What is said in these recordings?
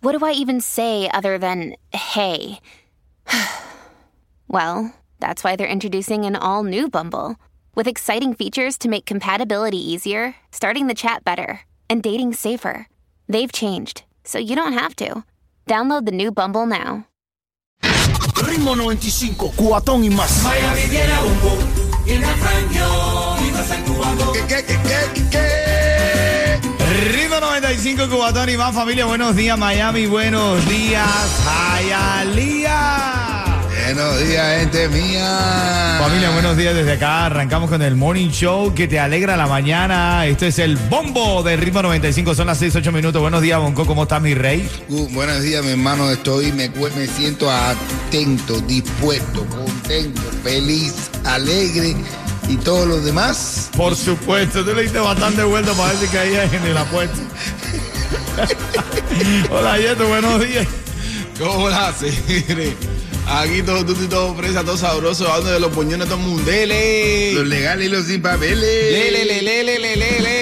what do I even say other than hey? well, that's why they're introducing an all new Bumble with exciting features to make compatibility easier, starting the chat better, and dating safer. They've changed, so you don't have to. Download the new Bumble now. Ritmo 95, cuatón y más. Miami tiene a Bombo, tiene a Frangio y vas actuando. ¿Qué, qué, qué, qué, qué? Ritmo 95 Cubatón y más familia, buenos días Miami, buenos días Hialeah. Buenos días, gente mía. Familia, buenos días desde acá. Arrancamos con el Morning Show que te alegra la mañana. Esto es el bombo de Ritmo 95. Son las 6, 8 minutos. Buenos días, Bonco. ¿Cómo estás, mi rey? Uh, buenos días, mi hermano. Estoy, me, me siento atento, dispuesto, contento, feliz, alegre y todos los demás. Por supuesto, tú le diste bastante vuelta para ver si caías en el apuesto. Hola, Yeto, buenos días. ¿Cómo la hace? Aquí todo tuto y todo fresa, todo sabroso, hablando de los puñones, todo mundele. Los legales y los sin papeles. Lele, lele, lele, lele, lele.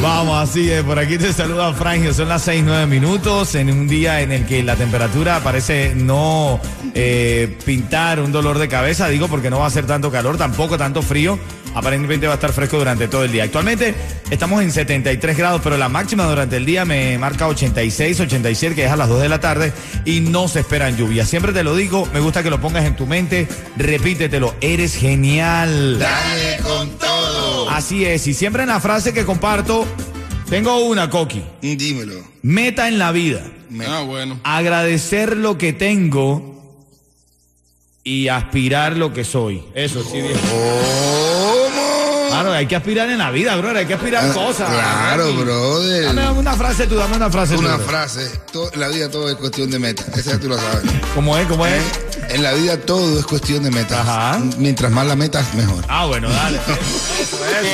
Vamos, así es. Por aquí te saluda Frangio. Son las 6, 9 minutos en un día en el que la temperatura parece no eh, pintar un dolor de cabeza. Digo porque no va a ser tanto calor, tampoco tanto frío. Aparentemente va a estar fresco durante todo el día. Actualmente estamos en 73 grados, pero la máxima durante el día me marca 86, 87, que es a las 2 de la tarde y no se esperan lluvias. Siempre te lo digo, me gusta que lo pongas en tu mente, repítetelo, eres genial. Dale con todo. Así es, y siempre en la frase que comparto, tengo una, Coqui. Dímelo. Meta en la vida. Ah, bueno. Agradecer lo que tengo y aspirar lo que soy. Eso sí, viejo. ¿Cómo? Claro, hay que aspirar en la vida, bro. Hay que aspirar Ah, cosas. Claro, brother. Dame una frase tú, dame una frase. Una frase. La vida todo es cuestión de meta. Esa ya tú lo sabes. ¿Cómo es? ¿Cómo es? En la vida todo es cuestión de metas. Ajá. Mientras más la metas, mejor. Ah, bueno, dale. Eso, eso.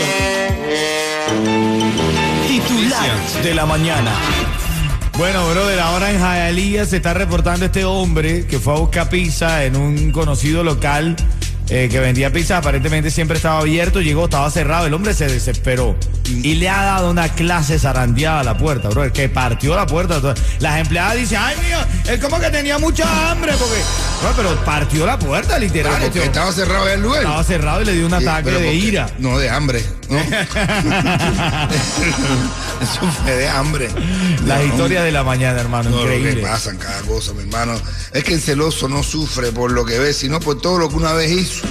Titular de la mañana. Bueno, brother, ahora en Hialeah se está reportando este hombre que fue a buscar pizza en un conocido local eh, que vendía pizza. Aparentemente siempre estaba abierto, llegó, estaba cerrado. El hombre se desesperó y le ha dado una clase zarandeada a la puerta, brother, que partió la puerta. Las empleadas dicen, ay, mía, es como que tenía mucha hambre, porque. Bueno, pero partió la puerta, literal. Pero este porque estaba cerrado el lugar. Estaba cerrado y le dio un Sí, ataque de ira. No, de hambre. ¿No? Eso fue de hambre. Las No, historias de la mañana, hermano, No, lo que increíble. pasan cada cosa, mi hermano. Es que el celoso no sufre por lo que ve, sino por todo lo que una vez hizo.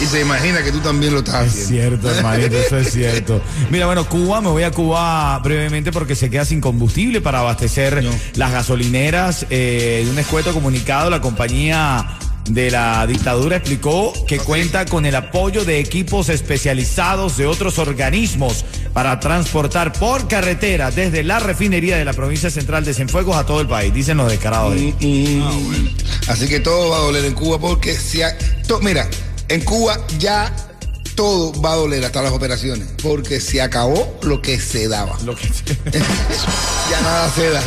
Y se imagina que tú también lo estás Es haciendo. cierto, hermanito, eso es cierto. Mira, bueno, Cuba, me voy a Cuba brevemente porque se queda sin combustible para abastecer No. las gasolineras. Eh, de un escueto comunicado, la compañía de la dictadura explicó que cuenta con el apoyo de equipos especializados de otros organismos para transportar por carretera desde la refinería de la provincia central de Cienfuegos a todo el país, dicen los descarados. de- Mm, Así que todo va a doler en Cuba porque si ha- mira, en Cuba ya todo va a doler hasta las operaciones porque se acabó lo que se daba. Lo que- Ya nada se da.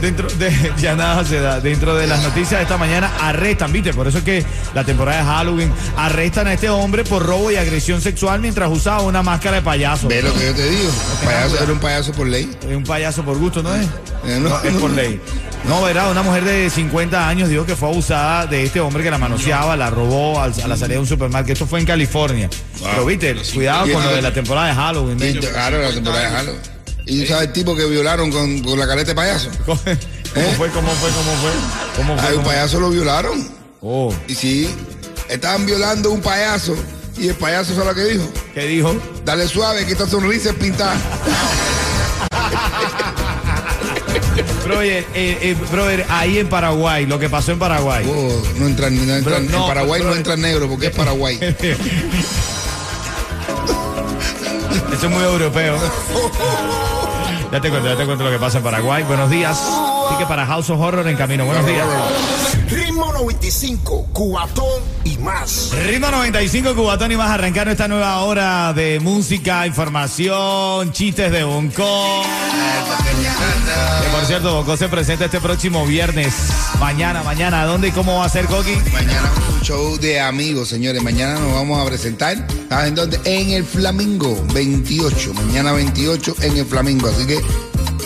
Dentro de, ya nada se da. Dentro de las noticias de esta mañana arrestan, viste, por eso es que la temporada de Halloween arrestan a este hombre por robo y agresión sexual mientras usaba una máscara de payaso. Ve lo que yo te digo. Payaso, era un payaso por ley. Es un payaso por gusto, ¿no es? Eh, no, No, es por ley. No, verá, una mujer de 50 años dijo que fue abusada de este hombre que la manoseaba, la robó al- a la salida de un supermercado. Esto fue en California. Pero viste, cuidado con lo de la temporada de Halloween. Claro, la temporada de Halloween. Y sabes el tipo que violaron con, con la careta de payaso. ¿Cómo ¿Eh? fue? ¿Cómo fue? ¿Cómo fue? ¿Cómo fue? Un ¿Cómo- payaso lo violaron. Oh, Y sí, estaban violando a un payaso. Y el payaso sabe lo que dijo. ¿qué dijo? Dale suave, que esta sonrisa es pintada. Brother, eh, eh, brother, ahí en Paraguay, lo que pasó en Paraguay. Oh, no entran, no entran- Bro, no, en Paraguay bro, no entra negro porque es Paraguay. Muy europeo. Ya te cuento, ya te cuento lo que pasa en Paraguay. Buenos días. Así que para House of Horror en camino. Buenos días. Ritmo 95, Cubatón más. Ritmo 95 Cubatón y más arrancando esta nueva hora de música, información, chistes de Bonco. Que, por cierto, Bonco se presenta este próximo viernes. Mañana, mañana. ¿Dónde y cómo va a ser, Coqui? Mañana un show de amigos, señores. Mañana nos vamos a presentar. ¿Sabes en dónde? En el Flamingo, 28. Mañana 28 en el Flamingo. Así que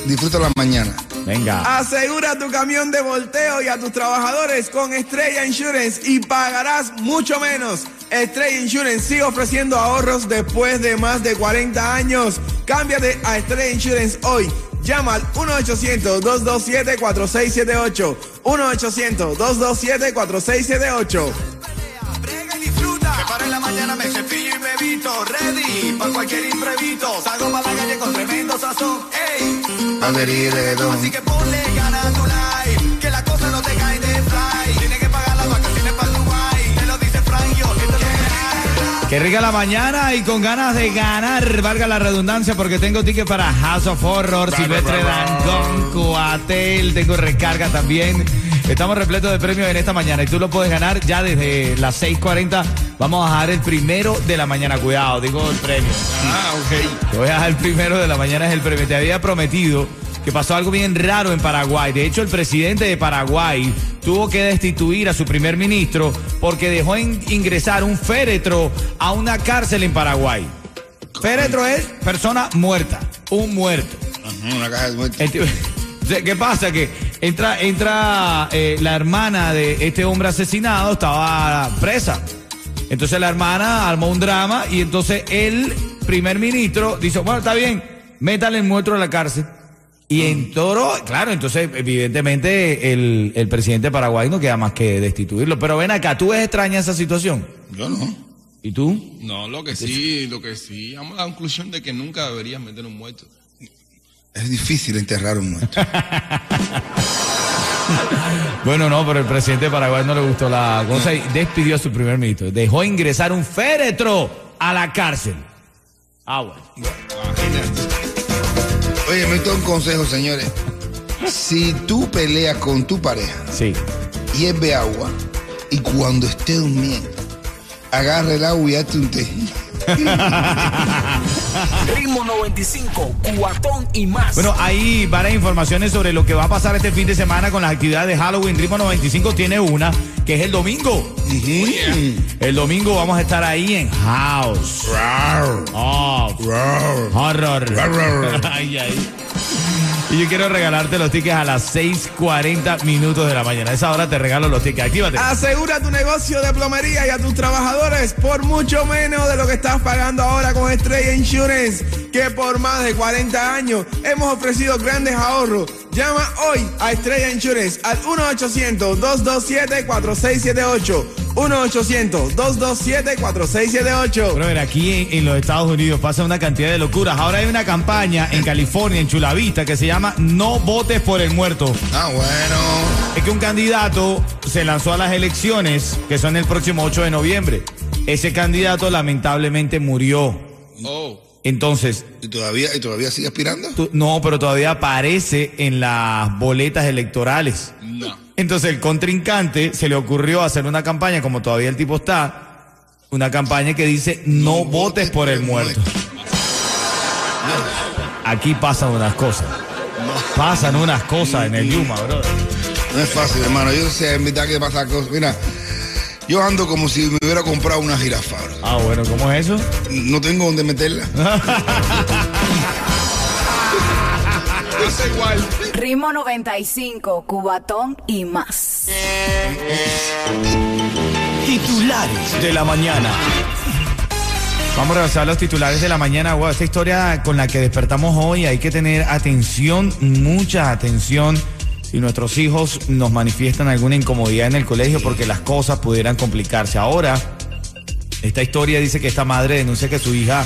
disfruta la mañana. Venga. Asegura tu camión de volteo y a tus trabajadores con Estrella Insurance y pagarás mucho menos. Estrella Insurance sigue ofreciendo ahorros después de más de 40 años. Cámbiate a Estrella Insurance hoy. Llama al 1-800-227-4678. 1-800-227-4678. Paro en la mañana, me cepillo y me visto. Ready para cualquier imprevisto. Salgo para la calle con tremendo sazón. Ey, y así que ponle ganas a tu life. Que la cosa no te cae de fly. Tienes que pagar las vacaciones para Dubai. Te lo dice Frank, yo. Esto es lo que. Qué rica la mañana y con ganas de ganar, valga la redundancia, porque tengo ticket para House of Horror, Silvestre Dangón, Coatel, tengo recarga también. Estamos repletos de premios en esta mañana y tú lo puedes ganar ya desde las 6:40. Vamos a dar el primero de la mañana, cuidado, digo el premio. Ah, ok. Te voy a dar el primero de la mañana, es el premio. Te había prometido que pasó algo bien raro en Paraguay. De hecho, el presidente de Paraguay tuvo que destituir a su primer ministro porque dejó in- ingresar un féretro a una cárcel en Paraguay. Féretro es persona muerta, un muerto. Ajá, Una caja de muertos. ¿Qué pasa? Que entra, entra eh, la hermana de este hombre asesinado, estaba presa. Entonces la hermana armó un drama y entonces el primer ministro dice, bueno, está bien, métale el muerto a la cárcel. Y en toro, claro, entonces evidentemente el, el presidente de Paraguay no queda más que destituirlo. Pero ven acá, ¿tú ves extraña esa situación? Yo no. ¿Y tú? No, lo que sí, lo que sí. Llegamos a la conclusión de que nunca deberías meter un muerto. Es difícil enterrar un muerto. Bueno, no, pero el presidente de Paraguay no le gustó la cosa y despidió a su primer ministro. Dejó ingresar un féretro a la cárcel. Ah, bueno. Oye, me un consejo, señores. Si tú peleas con tu pareja, Sí. hierve agua y cuando esté durmiendo, agarra el agua y hazte un té. Ritmo 95, Cubatón y más. Bueno, hay varias informaciones sobre lo que va a pasar este fin de semana con las actividades de Halloween. Ritmo 95 tiene una, que es el domingo. El domingo vamos a estar ahí en House. Oh, horror. Ay, ay. Y yo quiero regalarte los tickets a las 6:40 minutos de la mañana. A esa hora te regalo los tickets. Actívate. Asegura tu negocio de plomería y a tus trabajadores por mucho menos de lo que estás pagando ahora con Estrella Insurance, que por más de 40 años hemos ofrecido grandes ahorros. Llama hoy a Estrella Insurance al 1-800-227-4678. 1-800-227-4678. Brother, aquí en, en los Estados Unidos pasa una cantidad de locuras. Ahora hay una campaña en California, en Chula Vista, que se llama No votes por el muerto. Ah, bueno. Es que un candidato se lanzó a las elecciones, que son el próximo 8 de noviembre. Ese candidato lamentablemente murió. Oh. Entonces, ¿Y todavía, y todavía sigue aspirando? tú- no, pero todavía aparece en las boletas electorales. No. Entonces el contrincante se le ocurrió hacer una campaña, como todavía el tipo está, una campaña que dice no, votes por el muerto. Aquí pasan unas cosas. Pasan unas cosas en el Yuma, brother. No es fácil, hermano. Yo sé en mitad que pasa cosas. Mira, yo ando como si me hubiera comprado una jirafa. Ah, bueno, ¿cómo es eso? No tengo dónde meterla. Es igual. Ritmo 95, Cubatón y más. Titulares de la mañana. Vamos a repasar los titulares de la mañana. Wow, esta historia con la que despertamos hoy hay que tener atención, mucha atención. Si nuestros hijos nos manifiestan alguna incomodidad en el colegio porque las cosas pudieran complicarse. Ahora, esta historia dice que esta madre denuncia que su hija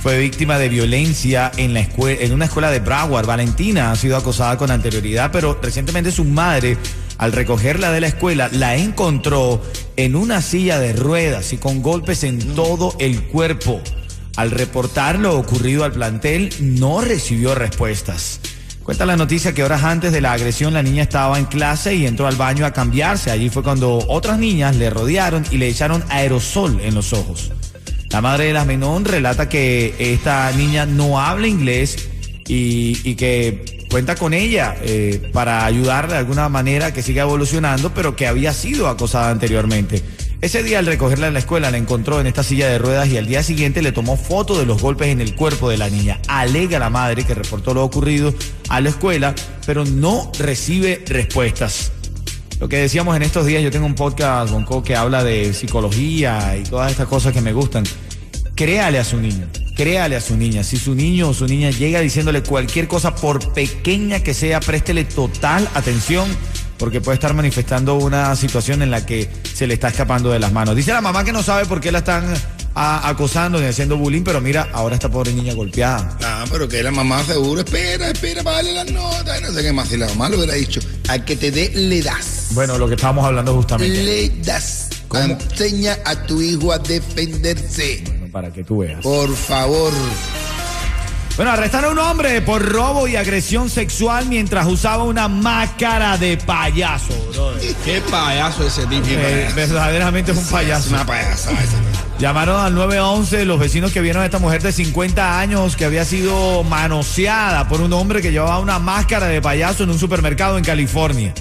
fue víctima de violencia en, la escuela, en una escuela de Broward. Valentina ha sido acosada con anterioridad, pero recientemente su madre, al recogerla de la escuela, la encontró en una silla de ruedas y con golpes en todo el cuerpo. Al reportar lo ocurrido al plantel, no recibió respuestas. Cuenta la noticia que horas antes de la agresión la niña estaba en clase y entró al baño a cambiarse. Allí fue cuando otras niñas le rodearon y le echaron aerosol en los ojos. La madre de la menor relata que esta niña no habla inglés y, que cuenta con ella eh, para ayudarle de alguna manera que siga evolucionando, pero que había sido acosada anteriormente. Ese día al recogerla en la escuela la encontró en esta silla de ruedas y al día siguiente le tomó foto de los golpes en el cuerpo de la niña. Alega la madre que reportó lo ocurrido a la escuela, pero no recibe respuestas. Lo que decíamos en estos días, yo tengo un podcast, Bonco, que habla de psicología y todas estas cosas que me gustan. Créale a su niño, créale a su niña. Si su niño o su niña llega diciéndole cualquier cosa, por pequeña que sea, préstele total atención porque puede estar manifestando una situación en la que se le está escapando de las manos. Dice la mamá que no sabe por qué la están a- acosando ni haciendo bullying, pero mira, ahora esta pobre niña golpeada. Ah, pero que la mamá seguro, espera, espera para darle las notas. No sé qué más. Si la mamá lo hubiera dicho, al que te dé, le das. Bueno, lo que estábamos hablando justamente. Le das. Enseña a tu hijo a defenderse. Para que tú veas. Por favor. Bueno, arrestaron a un hombre por robo y agresión sexual mientras usaba una máscara de payaso, brother. Qué payaso ese tipo. Eh, verdaderamente es un payaso. Una payasa esa. Llamaron al 911 los vecinos que vieron a esta mujer de 50 años que había sido manoseada por un hombre que llevaba una máscara de payaso en un supermercado en California.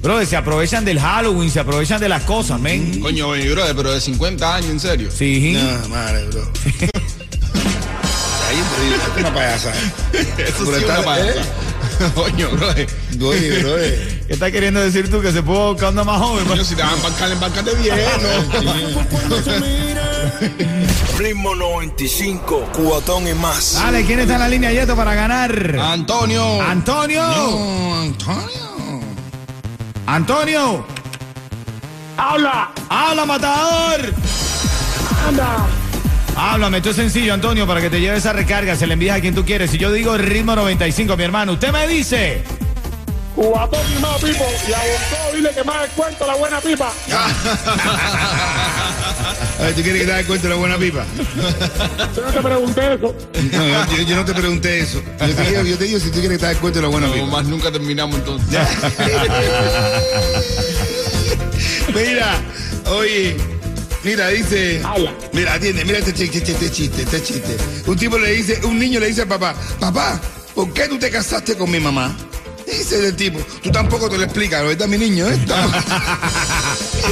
Bro, se aprovechan del Halloween, se aprovechan de las cosas, men. Coño, brother, pero de 50 años, en serio. Sí. No, madre, bro. Ahí, bro, es una payasa. Eso Pero sí es está- una payasa. Coño, brother. Oye, bro. eh. ¿Qué estás queriendo decir tú? Que se puede buscar una más joven. Coño, si te van a embarcar, embárcate bien, ¿no? Ritmo 95, cuatón y más. Dale, ¿quién está en la línea, Yeto, para ganar? Antonio. Antonio. No, Antonio. Antonio. Habla, Habla, matador. anda. Háblame, esto es sencillo, Antonio, para que te lleve esa recarga, se le envías a quien tú quieres. Si yo digo el ritmo 95, mi hermano, usted me dice. Cubatón y más, Pipo. Y a Bonco, dile que más cuento la buena pipa. A ver, ¿tú quieres que te des cuenta de la buena pipa? Yo no te pregunté eso. No, yo, yo no te pregunté eso. Yo te, digo, yo te digo si tú quieres que te des cuenta de la buena No, pipa. más nunca terminamos entonces. Mira, oye, mira, dice. Habla. Mira, atiende, mira este chiste, este, chiste, este chiste. Un tipo le dice, un niño le dice al papá, papá, ¿por qué tú te casaste con mi mamá? Dice el tipo, tú tampoco te lo explicas, ¿verdad, mi niño? ¿eh?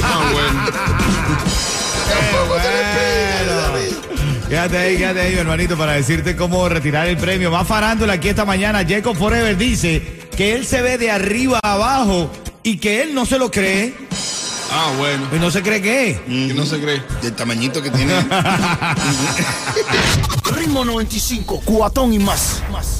Ah, bueno. Tampoco te lo explicas. Quédate ahí, quédate ahí, mi hermanito, para decirte cómo retirar el premio. Más farándula aquí esta mañana. Jacob Forever dice que él se ve de arriba a abajo y que él no se lo cree. Ah, bueno. Y no se cree qué. Que no se cree. Del tamañito que tiene. Ritmo 95, cuatón y más. más.